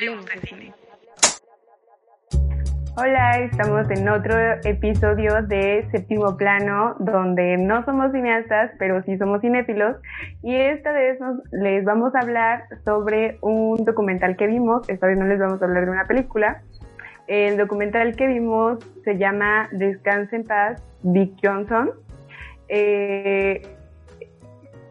Hablemos de cine. Hola, estamos en otro episodio de Séptimo Plano, donde no somos cineastas, pero sí somos cinéfilos. Y esta vez les vamos a hablar sobre un documental que vimos. Esta vez no les vamos a hablar de una película. El documental que vimos se llama Descanse en paz, Dick Johnson. Eh,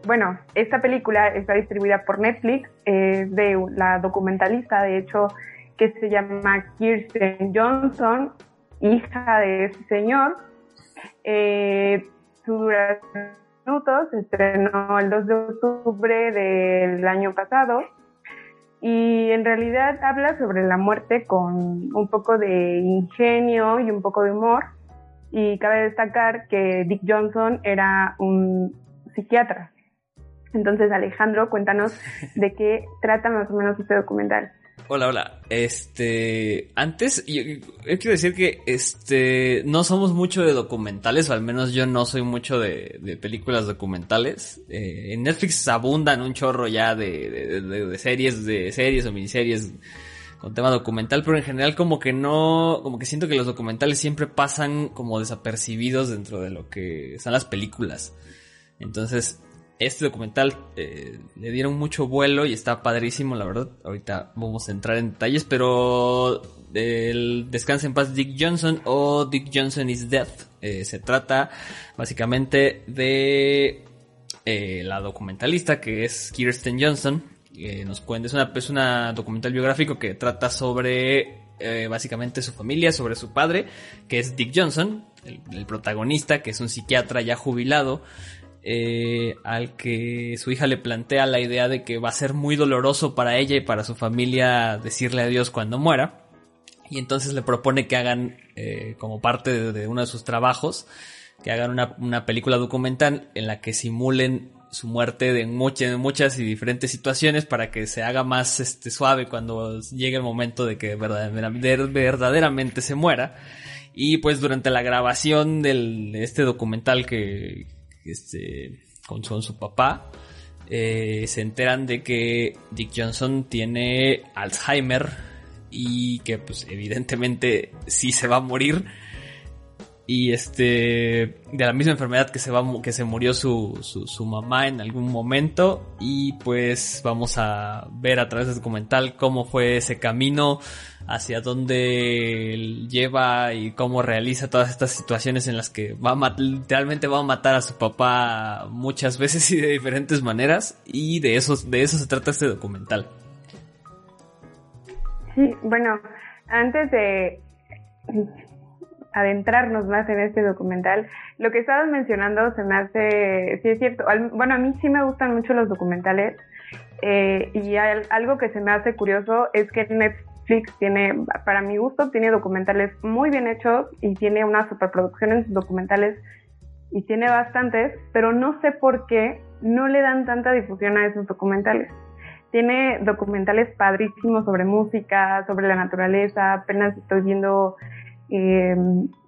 bueno, esta película está distribuida por Netflix, es de la documentalista, de hecho, que se llama Kirsten Johnson, hija de ese señor. Eh, su duración minutos, se estrenó el 2 de octubre del año pasado y en realidad habla sobre la muerte con un poco de ingenio y un poco de humor. Y cabe destacar que Dick Johnson era un psiquiatra. Entonces, Alejandro, cuéntanos de qué trata más o menos este documental. Hola, hola. Este, antes, yo, quiero decir que, este, no somos mucho de documentales, o al menos yo no soy mucho de, películas documentales. Eh, en Netflix abundan un chorro ya de, de, series, de series o miniseries con tema documental, pero en general como que no, como que siento que los documentales siempre pasan como desapercibidos dentro de lo que son las películas. Entonces, este documental eh, le dieron mucho vuelo y está padrísimo, la verdad. Ahorita vamos a entrar en detalles, pero el Descanse en paz Dick Johnson o Dick Johnson is Death. Eh, se trata básicamente de eh, la documentalista que es Kirsten Johnson. Nos cuenta, es una, es documental biográfico que trata sobre básicamente su familia, sobre su padre, que es Dick Johnson, el protagonista, que es un psiquiatra ya jubilado eh, al que su hija le plantea la idea de que va a ser muy doloroso para ella y para su familia decirle adiós cuando muera. Y entonces le propone que hagan, eh, como parte de, uno de sus trabajos, que hagan una, película documental en la que simulen su muerte de muchas, muchas y diferentes situaciones para que se haga más este, suave cuando llegue el momento de que verdaderamente se muera. Y pues durante la grabación de este documental que, este, con, su papá, eh, se enteran de que Dick Johnson tiene Alzheimer y que pues evidentemente sí se va a morir y este de la misma enfermedad que se va que se murió su, su, mamá en algún momento. Y pues vamos a ver a través del documental cómo fue ese camino hacia dónde lleva y cómo realiza todas estas situaciones en las que va a literalmente va a matar a su papá muchas veces y de diferentes maneras. Y de eso de eso se trata este documental. Sí bueno antes de adentrarnos más en este documental, lo que estabas mencionando se me hace, sí es cierto, bueno, a mí sí me gustan mucho los documentales eh, y algo que se me hace curioso es que Netflix tiene, para mi gusto, tiene documentales muy bien hechos y tiene una superproducción en sus documentales y tiene bastantes, pero no sé por qué no le dan tanta difusión a esos documentales. Tiene documentales padrísimos sobre música, sobre la naturaleza, apenas estoy viendo eh,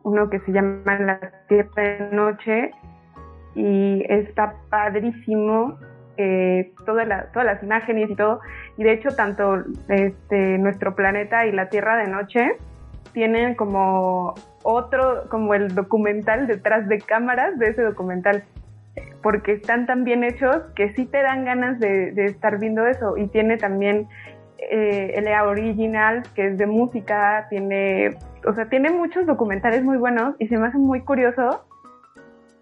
uno que se llama La Tierra de Noche y está padrísimo eh, todas las imágenes y todo. Y de hecho, tanto este, nuestro planeta y la Tierra de Noche tienen como otro, como el documental detrás de cámaras de ese documental. Porque están tan bien hechos que sí te dan ganas de, de estar viendo eso. Y tiene también eh, el original, que es de música, tiene, o sea, tiene muchos documentales muy buenos y se me hace muy curioso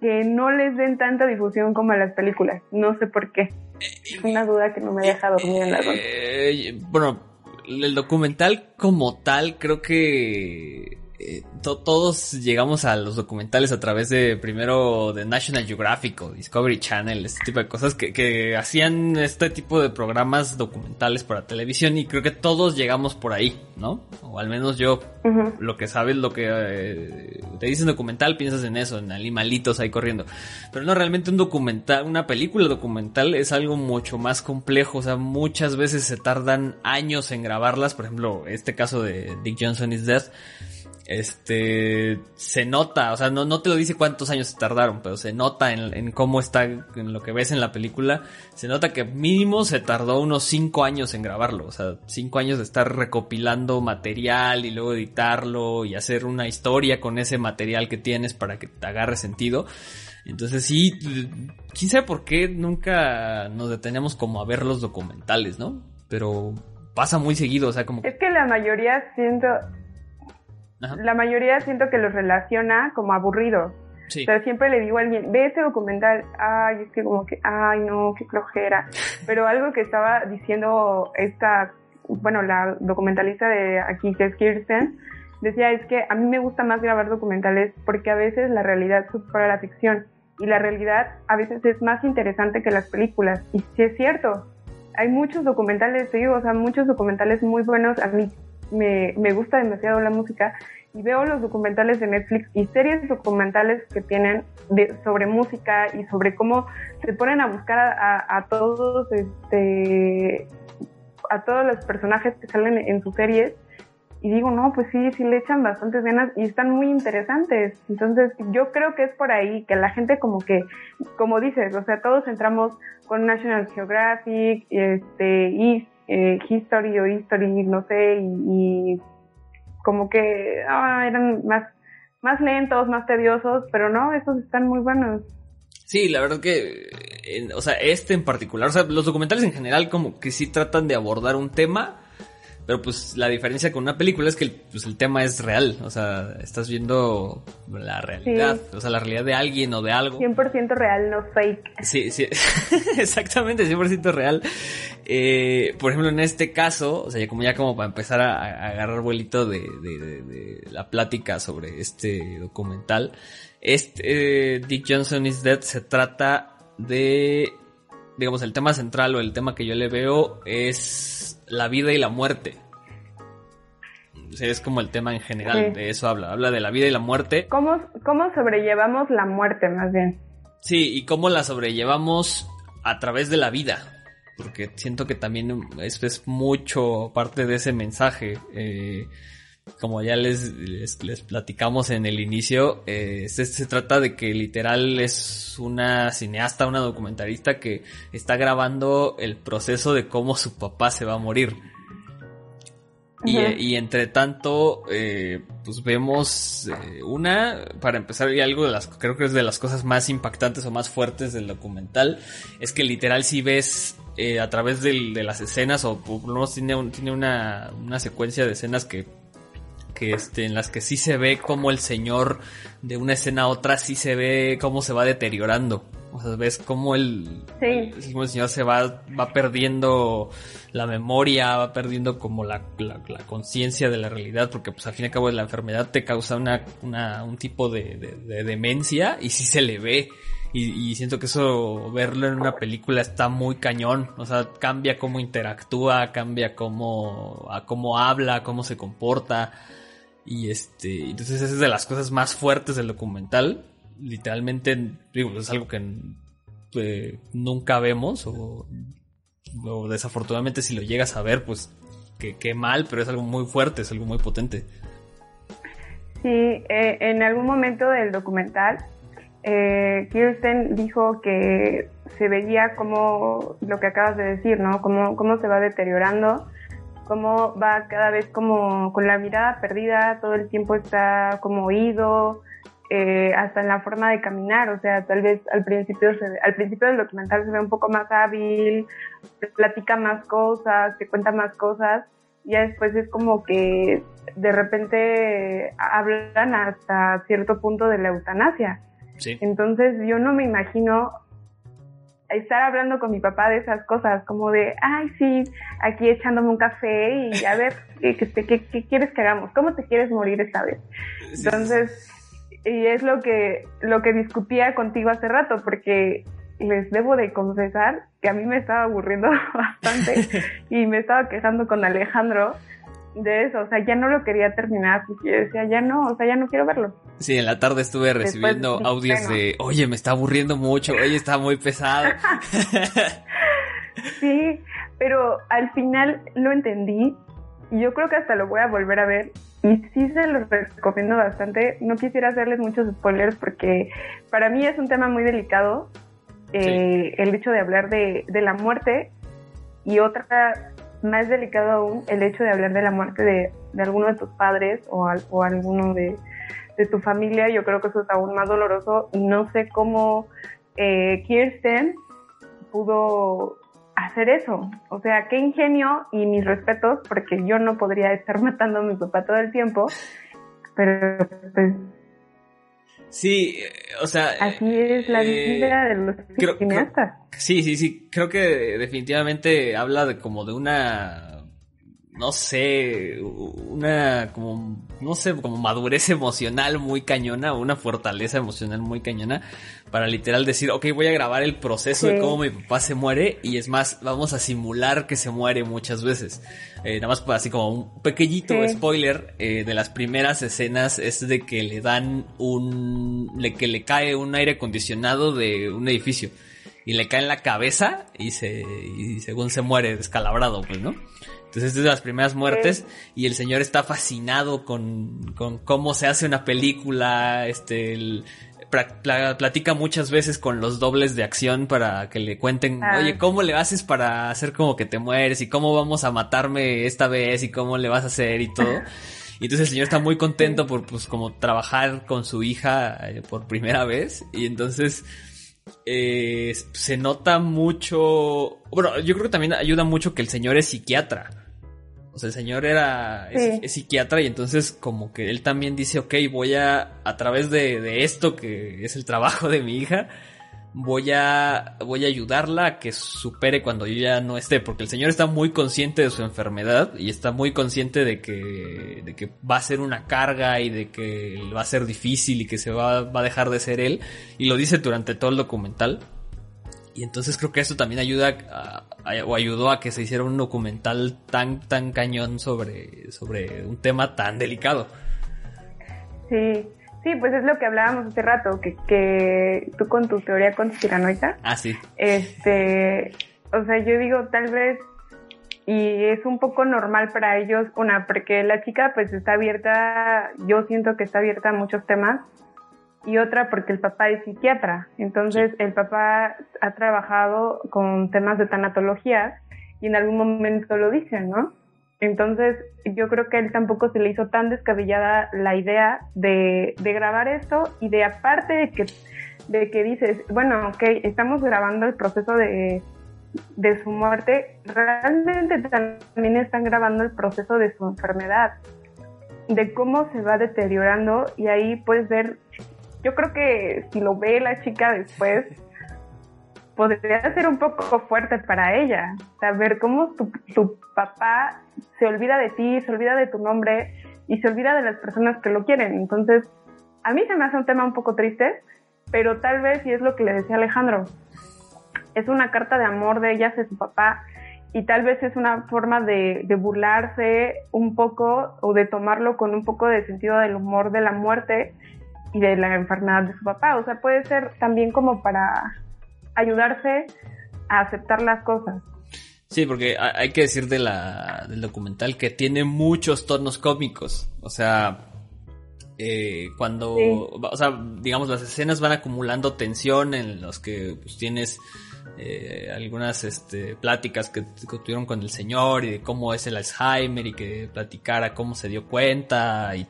que no les den tanta difusión como a las películas. No sé por qué. Es una duda que no me deja dormir en la noche. Eh, bueno, el documental como tal creo que eh, todos llegamos a los documentales a través de primero de National Geographic o Discovery Channel, este tipo de cosas que, hacían este tipo de programas documentales para televisión y creo que todos llegamos por ahí, ¿no? O al menos yo, lo que sabes, lo que eh, te dicen documental, piensas en eso, en animalitos ahí corriendo. Pero no, realmente un documental, una película documental es algo mucho más complejo, o sea, muchas veces se tardan años en grabarlas, por ejemplo, este caso de Dick Johnson is Death este se nota, o sea, no, no te lo dice cuántos años se tardaron, pero se nota en, cómo está, en lo que ves en la película, se nota que mínimo se tardó unos cinco años en grabarlo, o sea, cinco años de estar recopilando material y luego editarlo y hacer una historia con ese material que tienes para que te agarre sentido. Entonces sí, quién sabe por qué nunca nos detenemos como a ver los documentales, ¿no? Pero pasa muy seguido, o sea, como... Es que la mayoría siento, la mayoría siento que los relaciona como aburridos. Sí. O sea, siempre le digo a alguien, ve ese documental, ay, es que como que, ay, no, qué flojera. Pero algo que estaba diciendo esta, bueno, la documentalista de aquí, que es Kirsten, decía, es que a mí me gusta más grabar documentales porque a veces la realidad supera la ficción y la realidad a veces es más interesante que las películas. Y sí es cierto, hay muchos documentales, te digo, o sea, muchos documentales muy buenos. A mí me, me gusta demasiado la música y veo los documentales de Netflix y series documentales que tienen de, sobre música y sobre cómo se ponen a buscar a, a, todos este a todos los personajes que salen en sus series y digo, no, pues sí, sí le echan bastantes ganas y están muy interesantes. Entonces, yo creo que es por ahí que la gente como que, como dices, o sea, todos entramos con National Geographic, este, y eh, History o History, no sé, y, como que ah, eran más, más lentos, más tediosos, pero no, esos están muy buenos. Sí, la verdad que, o sea, este en particular, o sea, los documentales en general como que sí tratan de abordar un tema, pero pues la diferencia con una película es que el, pues, el tema es real, o sea, estás viendo la realidad, o sea, la realidad de alguien o de algo. 100% real, no fake. Sí, sí, exactamente, 100% real. Eh, por ejemplo, en este caso, o sea, como ya como para empezar a, agarrar vuelito de, de, la plática sobre este documental, este eh, Dick Johnson is Dead se trata de, digamos, el tema central o el tema que yo le veo es la vida y la muerte. es como el tema en general, de eso habla, habla de la vida y la muerte. ¿Cómo, ¿Cómo sobrellevamos la muerte más bien? Sí, y cómo la sobrellevamos a través de la vida, porque siento que también es, es mucho parte de ese mensaje. Eh, como ya les, les, platicamos en el inicio, eh, se, trata de que literal es una cineasta, una documentalista que está grabando el proceso de cómo su papá se va a morir. Y, entre tanto, eh, pues vemos eh, una, para empezar, y algo de las, creo que es de las cosas más impactantes o más fuertes del documental, es que literal si ves a través de las escenas, o por lo menos tiene, tiene una, una secuencia de escenas que que este, en las que sí se ve como el señor de una escena a otra sí se ve cómo se va deteriorando. O sea, ves cómo el, el señor se va, va perdiendo la memoria, va perdiendo como la, la, conciencia de la realidad, porque pues al fin y al cabo la enfermedad te causa una, una un tipo de, de, demencia y sí se le ve. Y, y, siento que eso, verlo en una película está muy cañón. O sea, cambia cómo interactúa, cambia cómo, a cómo habla, cómo se comporta. Y este, entonces es de las cosas más fuertes del documental. Literalmente, digo, es algo que eh, nunca vemos o, desafortunadamente si lo llegas a ver, pues qué mal, pero es algo muy fuerte, es algo muy potente. Sí, eh, en algún momento del documental, eh, Kirsten dijo que se veía como lo que acabas de decir, ¿no? Cómo, cómo se va deteriorando cómo va cada vez como con la mirada perdida, todo el tiempo está como oído, eh, hasta en la forma de caminar, o sea, tal vez al principio, se, al principio del documental se ve un poco más hábil, platica más cosas, te cuenta más cosas, y ya después es como que de repente hablan hasta cierto punto de la eutanasia. Sí. Entonces yo no me imagino estar hablando con mi papá de esas cosas, como de, ay, sí, aquí echándome un café y a ver, ¿qué, qué, quieres que hagamos? ¿Cómo te quieres morir esta vez? Entonces, y es lo que, lo que discutía contigo hace rato, porque les debo de confesar que a mí me estaba aburriendo bastante y me estaba quejando con Alejandro de eso, o sea, ya no lo quería terminar porque yo decía, ya no, o sea, ya no quiero verlo. Sí, en la tarde estuve recibiendo audios de, oye, me está aburriendo mucho, oye, está muy pesado. sí, pero al final lo entendí y yo creo que hasta lo voy a volver a ver y sí se los recomiendo bastante. No quisiera hacerles muchos spoilers porque para mí es un tema muy delicado eh, el hecho de hablar de, de, la muerte y otra más delicado aún el hecho de hablar de la muerte de, de alguno de tus padres o, o alguno de, de, tu familia. Yo creo que eso es aún más doloroso y no sé cómo eh, Kirsten pudo hacer eso. O sea, qué ingenio y mis respetos, porque yo no podría estar matando a mi papá todo el tiempo, pero pues... Sí, o sea... Así es la eh, vida de los cineastas. sí, sí, sí, creo que definitivamente habla de como de una no sé, una como, no sé, como madurez emocional muy cañona, una fortaleza emocional muy cañona para literal decir, ok, voy a grabar el proceso de cómo mi papá se muere y es más, vamos a simular que se muere muchas veces. Eh, nada más así como un pequeñito spoiler eh, de las primeras escenas es de que le dan un, le, que le cae un aire acondicionado de un edificio y le cae en la cabeza y se, y según se muere descalabrado, pues, ¿no? Entonces es de las primeras muertes y el señor está fascinado con, con cómo se hace una película, este, platica muchas veces con los dobles de acción para que le cuenten, ah. oye, ¿cómo le haces para hacer como que te mueres? ¿Y cómo vamos a matarme esta vez? ¿Y cómo le vas a hacer? Y todo. Y entonces el señor está muy contento por, pues, como trabajar con su hija eh, por primera vez. Y entonces, eh, se nota mucho, bueno, yo creo que también ayuda mucho que el señor es psiquiatra. Sea, el señor era es, psiquiatra y entonces como que él también dice, ok, voy a, a través de, de, esto que es el trabajo de mi hija, voy a, voy a ayudarla a que supere cuando yo ya no esté, porque el señor está muy consciente de su enfermedad y está muy consciente de que, de que va a ser una carga y de que va a ser difícil y que se va, va a dejar de ser él, y lo dice durante todo el documental. Y entonces creo que eso también ayuda a, o ayudó a que se hiciera un documental tan, tan cañón sobre, sobre un tema tan delicado. Sí, sí, pues es lo que hablábamos hace rato, que, que tú con tu teoría conspiranoica. Ah, sí. Este, o sea, yo digo, tal vez, y es un poco normal para ellos, una, porque la chica pues está abierta, yo siento que está abierta a muchos temas, y otra porque el papá es psiquiatra. Entonces el papá ha trabajado con temas de tanatología y en algún momento lo dicen, ¿no? Entonces yo creo que a él tampoco se le hizo tan descabellada la idea de, de grabar esto y de aparte de que, de que dices, bueno, ok, estamos grabando el proceso de, de su muerte, realmente también están grabando el proceso de su enfermedad, de cómo se va deteriorando y ahí puedes ver yo creo que si lo ve la chica después, podría ser un poco fuerte para ella. Saber cómo tu, tu, papá se olvida de ti, se olvida de tu nombre y se olvida de las personas que lo quieren. Entonces, a mí se me hace un tema un poco triste, pero tal vez, y es lo que le decía Alejandro, es una carta de amor de ella hacia su papá y tal vez es una forma de, de burlarse un poco o de tomarlo con un poco de sentido del humor de la muerte y de la enfermedad de su papá. O sea, puede ser también como para ayudarse a aceptar las cosas. Sí, porque hay que decir de la, del documental que tiene muchos tonos cómicos. O sea, eh, cuando, o sea, digamos, las escenas van acumulando tensión en los que pues, tienes eh, algunas este, pláticas que, que, tuvieron con el señor y de cómo es el Alzheimer y que platicara cómo se dio cuenta y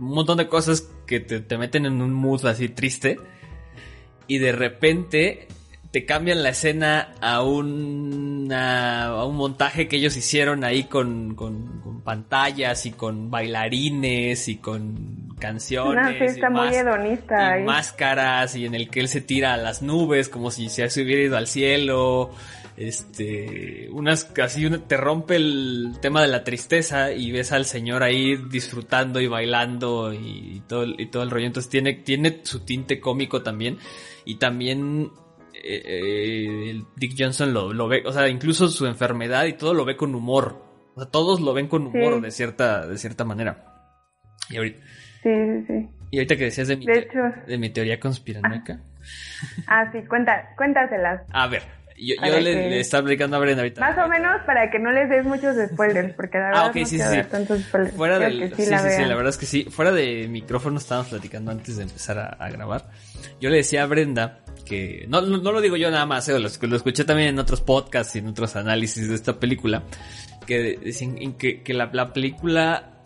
un montón de cosas que te, meten en un mood así triste. Y de repente te cambian la escena a, un a un montaje que ellos hicieron ahí con, con, pantallas y con bailarines y con canciones. y muy hedonista. Y máscaras y en el que él se tira a las nubes como si se hubiera ido al cielo este, unas, casi te rompe el tema de la tristeza y ves al señor ahí disfrutando y bailando y, todo, y todo el rollo. Entonces tiene, tiene su tinte cómico también y también eh, Dick Johnson lo, lo, ve, o sea, incluso su enfermedad y todo lo ve con humor. O sea, todos lo ven con humor de cierta, de cierta manera. Y ahorita, sí, sí, Y ahorita que decías de mi, de, mi teoría conspiranoica. Ah, sí, cuenta, cuéntaselas. A ver, Yo, yo le, estaba explicando a Brenda ahorita. Más o menos para que no les des muchos spoilers, porque la verdad ah, okay, no sí, sí. tantos spoilers. Fuera del, sí, sí, la sí, la verdad es que sí. Fuera de micrófono estábamos platicando antes de empezar a, grabar. Yo le decía a Brenda no, no, lo digo yo nada más, eh, lo, escuché también en otros podcasts y en otros análisis de esta película, que que, la película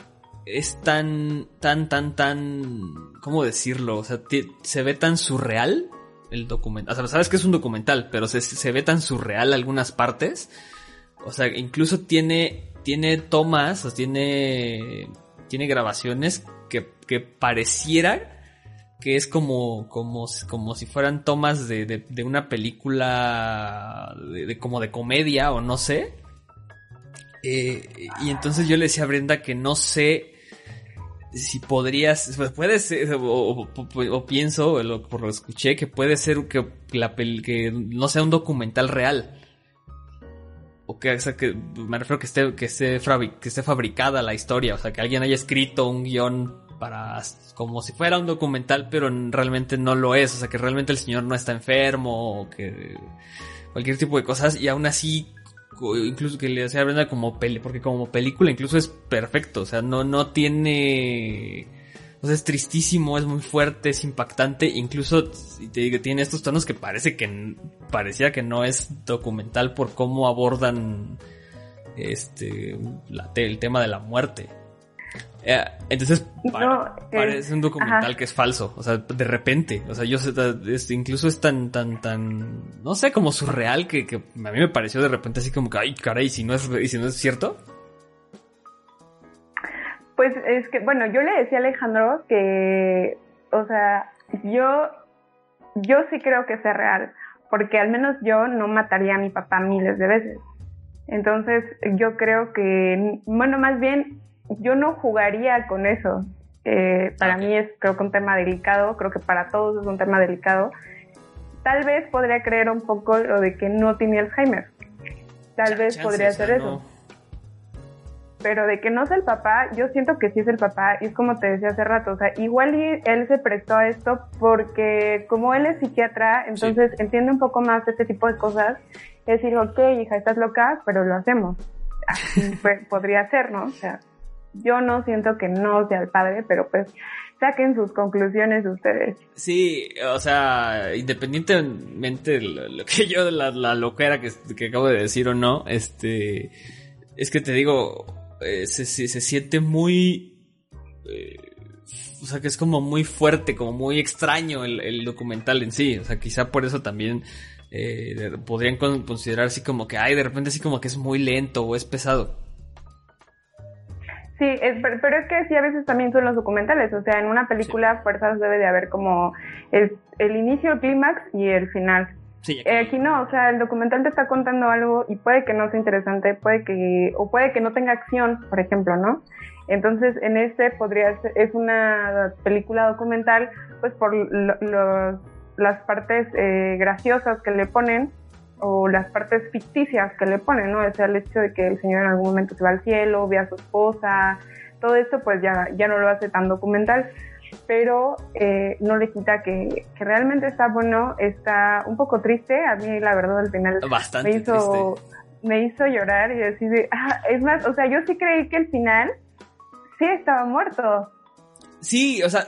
es tan, tan, tan, tan, ¿cómo decirlo? O sea, se ve tan surreal el documental. O sea, sabes que es un documental, pero se, se ve tan surreal algunas partes. O sea, incluso tiene, tiene tomas, o tiene, tiene grabaciones que, que pareciera que es como, como, como si fueran tomas de, de, una película de, como de comedia o no sé. Eh, y entonces yo le decía a Brenda que no sé si podrías, pues puede ser, o, pienso, por lo escuché, que puede ser que la que no sea un documental real. O que, o sea, que me refiero que esté, que esté, que esté fabricada la historia, o sea, que alguien haya escrito un guion para, como si fuera un documental, pero realmente no lo es, o sea, que realmente el señor no está enfermo, o que cualquier tipo de cosas, y aún así incluso que le decía Brenda como peli, porque como película incluso es perfecto, o sea, no, no tiene, o sea, es tristísimo, es muy fuerte, es impactante, incluso tiene estos tonos que parece que parecía que no es documental por cómo abordan este el tema de la muerte. Eh, entonces parece un documental que es falso, o sea, de repente, o sea, yo sé, incluso es tan, tan, tan, no sé, como surreal que, que, a mí me pareció de repente así como que, ay, caray, si no es, y si no es cierto. Pues es que, bueno, yo le decía a Alejandro que, o sea, yo, yo sí creo que sea real, porque al menos yo no mataría a mi papá miles de veces. Entonces, yo creo que, bueno, más bien yo no jugaría con eso. Eh, para mí es creo que un tema delicado, creo que para todos es un tema delicado. Tal vez podría creer un poco lo de que no tiene Alzheimer. Tal vez podría ser eso. Pero de que no es el papá, yo siento que sí es el papá, y es como te decía hace rato, o sea, igual él se prestó a esto porque como él es psiquiatra, entonces entiende un poco más este tipo de cosas, es decir, ok, hija, estás loca, pero lo hacemos. Así podría ser, ¿no? O sea, yo no siento que no sea el padre, pero pues saquen sus conclusiones ustedes. Sí, o sea, independientemente de lo, que yo, la, la loquera que, que, acabo de decir o no, este, es que te digo, eh, se, se, siente muy, eh, o sea, que es como muy fuerte, como muy extraño el, el documental en sí, o sea, quizá por eso también eh, podrían considerar así como que, ay, de repente así como que es muy lento o es pesado. Sí, pero es que sí, a veces también son los documentales. O sea, en una película, fuerzas debe de haber como el, el inicio, el clímax y el final. Sí, aquí. Eh, aquí no, o sea, el documental te está contando algo y puede que no sea interesante, puede que, o puede que no tenga acción, por ejemplo, ¿no? Entonces, en este podría ser, es una película documental, pues por los, las partes eh, graciosas que le ponen, o las partes ficticias que le ponen, ¿no? O sea, el hecho de que el señor en algún momento se va al cielo, ve a su esposa, todo esto pues ya, ya no lo hace tan documental, pero eh, no le quita que, que, realmente está bueno, está un poco triste, a mí la verdad al final Bastante me hizo, me hizo llorar y decir, ah, es más, o sea, yo sí creí que el final sí estaba muerto, Sí, o sea,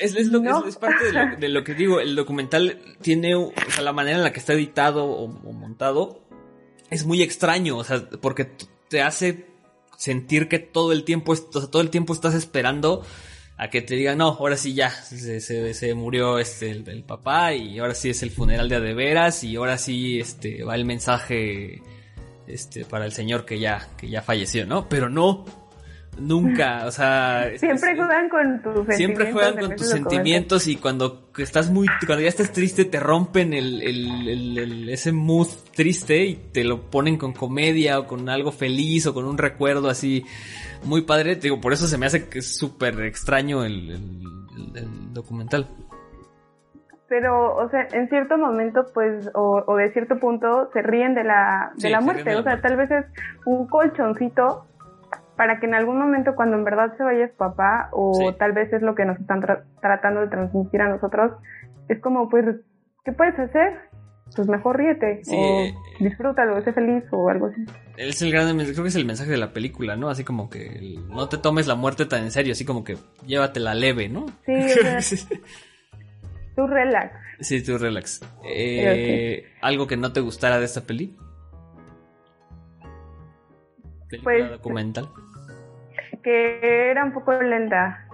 es, lo, es, parte de lo, que digo. El documental tiene, o sea, la manera en la que está editado o, montado es muy extraño, o sea, porque te hace sentir que todo el tiempo, o sea, todo el tiempo estás esperando a que te digan, no, ahora sí ya, se, se, murió este, el, papá y ahora sí es el funeral de adeveras y ahora sí este, va el mensaje este, para el señor que ya, que ya falleció, ¿no? Pero no, Nunca, o sea... Siempre juegan con tus sentimientos. Siempre juegan con tus sentimientos y cuando estás muy... Cuando ya estás triste te rompen el, el, ese mood triste y te lo ponen con comedia o con algo feliz o con un recuerdo así muy padre. Digo, por eso se me hace que es súper extraño el, documental. Pero, o sea, en cierto momento, pues, o, o de cierto punto, se ríen de la, de la muerte. o sea, tal vez es un colchoncito para que en algún momento cuando en verdad se vaya su papá o tal vez es lo que nos están tratando de transmitir a nosotros, es como pues, ¿qué puedes hacer? pues mejor ríete Sí, o disfrútalo, sé feliz o algo así. Es el gran, creo que es el mensaje de la película, ¿no? Así como que no te tomes la muerte tan en serio, así como que llévatela leve, ¿no? Sí, o sea, tú relax. sí, tú relax. Eh, ¿Algo que no te gustara de esta peli? Película Pues- documental. Que era un poco lenta.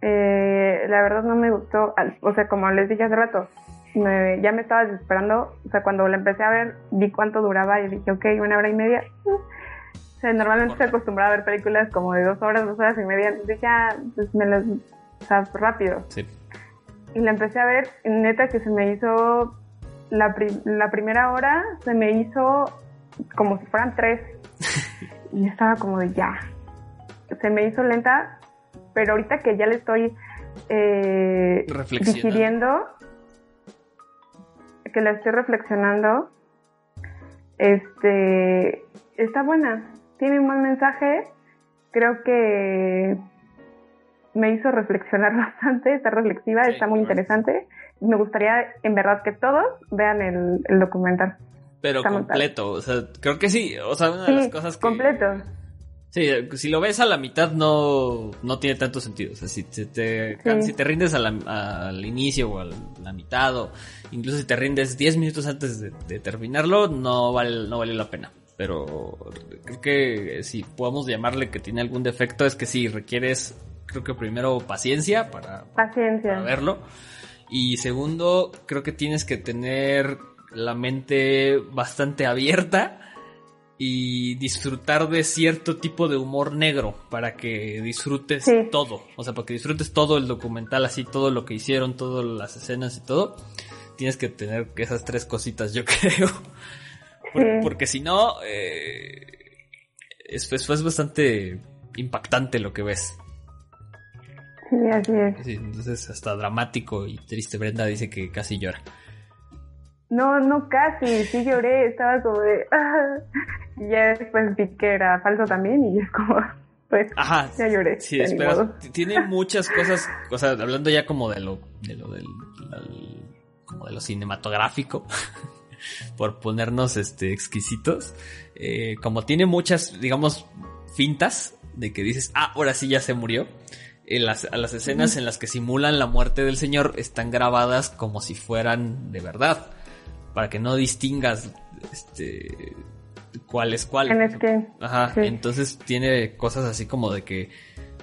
Eh, la verdad no me gustó, o sea, como les dije hace rato, me- ya me estaba desesperando, o sea, cuando la empecé a ver, vi cuánto duraba y dije, ok, una hora y media. O sea, normalmente estoy acostumbrada a ver películas como de dos horas, dos horas y media, entonces ya, pues me las, o sea, rápido. Sí. Y la empecé a ver, neta que se me hizo, la, pri- la primera hora se me hizo como si fueran tres. y estaba como de ya. Se me hizo lenta, pero ahorita que ya le estoy eh, digiriendo, que la estoy reflexionando, este, está buena. Tiene un buen mensaje. Creo que me hizo reflexionar bastante, está reflexiva, Sí, está muy interesante. Me gustaría, en verdad, que todos vean el, el documental. Pero Está completo, o sea, creo que sí, o sea, una de las cosas que... completo. Sí, si lo ves a la mitad no, no tiene tanto sentido. O sea, si te, te- Sí. si te rindes a la- al inicio o a la mitad o incluso si te rindes 10 minutos antes de, de terminarlo, no vale, no vale la pena. Pero creo que si podemos llamarle que tiene algún defecto es que sí, requieres, creo que primero paciencia para, Paciencia. para verlo. Y segundo, creo que tienes que tener la mente bastante abierta y disfrutar de cierto tipo de humor negro para que disfrutes Sí. todo. O sea, para que disfrutes todo el documental, así todo lo que hicieron, todas las escenas y todo. Tienes que tener esas tres cositas, yo creo. Sí. Porque si no, eh, es, es- es bastante impactante lo que ves. Sí, así es. Sí, entonces hasta dramático y triste. Brenda dice que casi llora. No, no casi, sí lloré, estaba como de... ah. Y ya después vi que era falso también y es como... Pues Ajá. ya lloré. Sí, esperas. Tiene muchas cosas, o sea, hablando ya como de lo, de lo del, como de lo cinematográfico, por ponernos este exquisitos, eh, como tiene muchas, digamos, fintas de que dices, ah, ahora sí ya se murió. En las, a las escenas en las que simulan la muerte del señor están grabadas como si fueran de verdad, para que no distingas, este, cuál es cuál. En es que... Ajá, Sí. entonces tiene cosas así como de que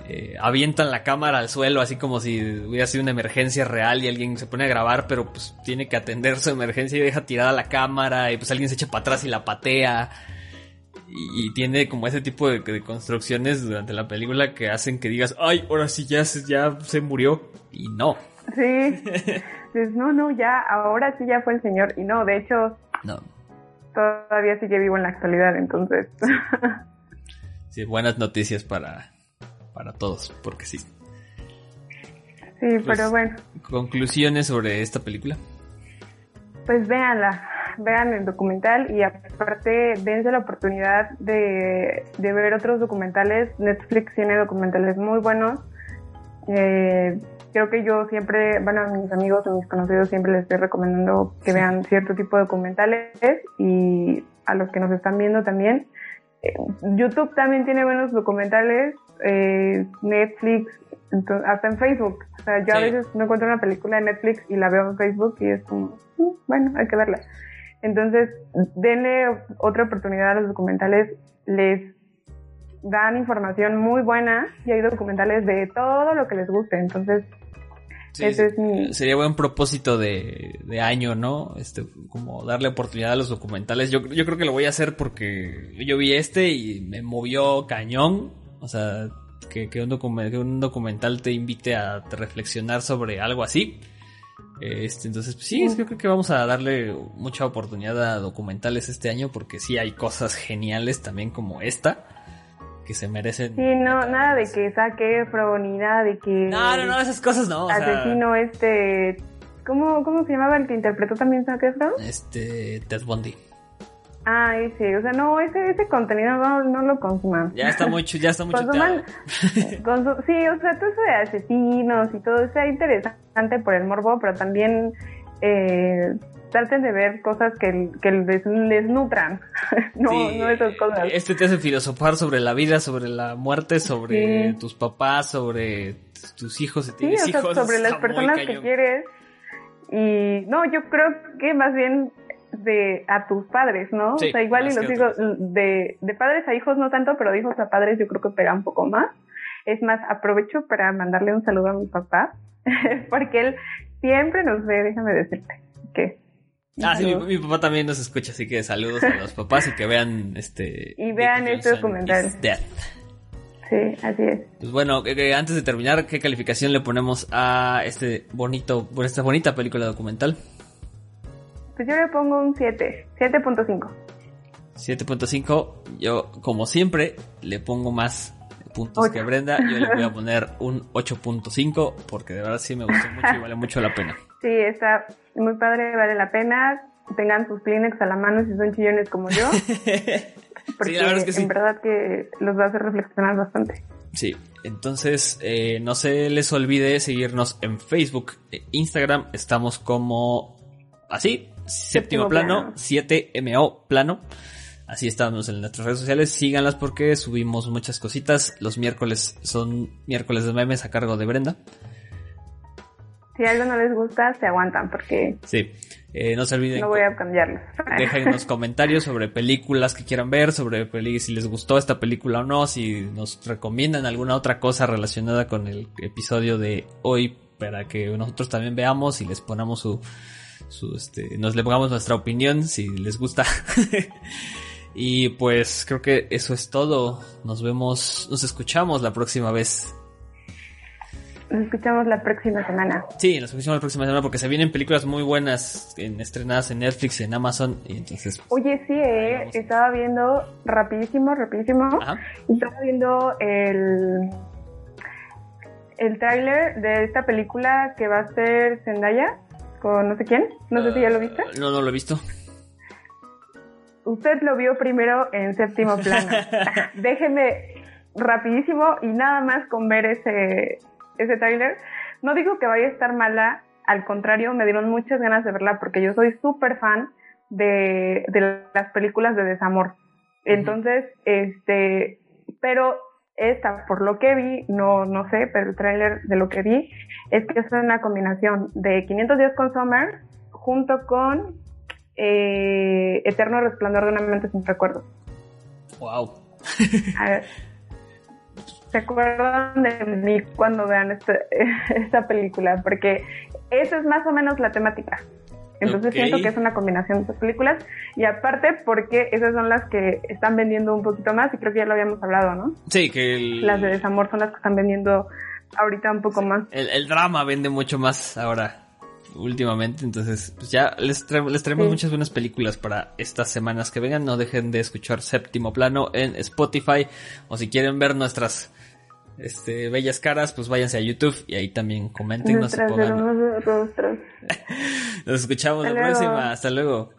eh, avientan la cámara al suelo, así como si hubiera sido una emergencia real y alguien se pone a grabar, pero pues tiene que atender su emergencia y deja tirada la cámara y pues alguien se echa para atrás y la patea. Y, y tiene como ese tipo de, de construcciones durante la película que hacen que digas, ay, ahora sí ya, ya se murió. Y no, Sí. Dices, no, no, ya, ahora sí ya fue el señor. Y no, de hecho, no. todavía sigue vivo en la actualidad, entonces... Sí, buenas noticias para, para todos, porque sí. Sí, Pues- pero bueno, Conclusiones sobre esta película. pues véanla, vean el documental y aparte dense la oportunidad de, de ver otros documentales. Netflix tiene documentales muy buenos. Eh, creo que yo siempre, bueno, a mis amigos, a mis conocidos siempre les estoy recomendando que vean cierto tipo de documentales y a los que nos están viendo también. Eh, YouTube también tiene buenos documentales, eh, Netflix, ento- hasta en Facebook. O sea, yo a veces no encuentro una película de Netflix y la veo en Facebook y es como, "Mm, bueno, hay que verla. Entonces, denle otra oportunidad a los documentales, les dan información muy buena y hay documentales de todo lo que les guste. Entonces, Sí, ese sí. es mi... Sería buen propósito de, de año, ¿no? Este, como darle oportunidad a los documentales. Yo, yo creo que lo voy a hacer porque yo vi este y me movió cañón. O sea, que, que un, documental, que un documental te invite a reflexionar sobre algo así. Este, entonces, pues, sí, yo creo que vamos a darle mucha oportunidad a documentales este año porque sí hay cosas geniales también como esta que se merecen. Sí, no, nada de que saque Efron ni nada de que... No, no, no, esas cosas no. o sea, asesino este... ¿Cómo, ¿Cómo se llamaba el que interpretó también Zac Efron? este, Ted Bundy. Ah, ese, o sea, no, ese, ese contenido no, no lo consuman. Ya está muy, chu- ya está muy Consuman, sí, o sea, todo eso de asesinos y todo, está interesante por el morbo, pero también eh, traten de ver cosas que, que les, les nutran, no, no esas cosas. Este te hace filosofar sobre la vida, sobre la muerte, sobre tus papás, sobre tus hijos, si tienes hijos. sobre las personas que quieres. Y no, yo creo que más bien de a tus padres, ¿no? o sea, igual y los hijos, de, de padres a hijos no tanto, pero de hijos a padres yo creo que pega un poco más. Es más, aprovecho para mandarle un saludo a mi papá, porque él siempre nos ve, déjame decirte, que... Ah, sí, mi, papá también nos escucha, así que saludos a los papás y que vean este... Y vean este documental. Sí, así es. Pues bueno, antes de terminar, ¿qué calificación le ponemos a este bonito, por esta bonita película documental? Pues yo le pongo un 7, 7.5. 7.5, yo como siempre le pongo más puntos que Brenda, yo le voy a poner un 8.5 porque de verdad sí me gustó mucho y vale mucho la pena. Sí, está muy padre, vale la pena. Tengan sus Kleenex a la mano si son chillones como yo. Porque sí, la verdad es que sí. en verdad que los va a hacer reflexionar bastante. Sí, entonces eh, no se les olvide seguirnos en Facebook, e Instagram, estamos como así, séptimo, plano, 7MO plano. Así estamos en nuestras redes sociales. Síganlas porque subimos muchas cositas. Los miércoles son miércoles de memes a cargo de Brenda. Si algo no les gusta, se aguantan porque... Sí. Eh, no se olviden. No voy a cambiarlo. Dejen unos comentarios sobre películas que quieran ver, sobre si les gustó esta película o no, si nos recomiendan alguna otra cosa relacionada con el episodio de hoy para que nosotros también veamos y les ponamos su, su este, nos le pongamos nuestra opinión si les gusta. y pues creo que eso es todo. Nos vemos, nos escuchamos la próxima vez. Nos escuchamos la próxima semana. Sí, nos escuchamos la próxima semana porque se vienen películas muy buenas en, estrenadas en Netflix, en Amazon y entonces. Oye, sí, eh, estaba viendo rapidísimo, rapidísimo. Estaba viendo el el tráiler de esta película que va a ser Zendaya con no sé quién. No sé si ya lo viste. Uh, no, no lo he visto. Usted lo vio primero en séptimo plano. Déjeme rapidísimo y nada más con ver ese ese tráiler. No digo que vaya a estar mala, al contrario, me dieron muchas ganas de verla porque yo soy súper fan de, de las películas de desamor. Entonces, este, pero esta, por lo que vi, no, no sé, pero el tráiler de lo que vi es que es una combinación de 500 días con Summer junto con eh, Eterno Resplandor de una mente sin recuerdos. Wow. A ver, se acuerdan de mí cuando vean este, esta película, porque esa es más o menos la temática. Entonces siento que es una combinación de esas películas y aparte porque esas son las que están vendiendo un poquito más y creo que ya lo habíamos hablado, ¿no? Sí, que las de desamor son las que están vendiendo ahorita un poco más. El, drama vende mucho más ahora últimamente, entonces pues ya les, les traemos muchas buenas películas para estas semanas que vengan, no dejen de escuchar Séptimo Plano en Spotify o si quieren ver nuestras este, bellas caras, pues váyanse a YouTube y ahí también comenten. Nos, nos escuchamos la próxima. Hasta luego.